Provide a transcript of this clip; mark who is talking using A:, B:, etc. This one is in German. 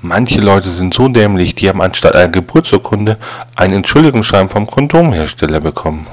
A: Manche Leute sind so dämlich, die haben anstatt einer Geburtsurkunde einen Entschuldigungsschreiben vom Kondomhersteller bekommen.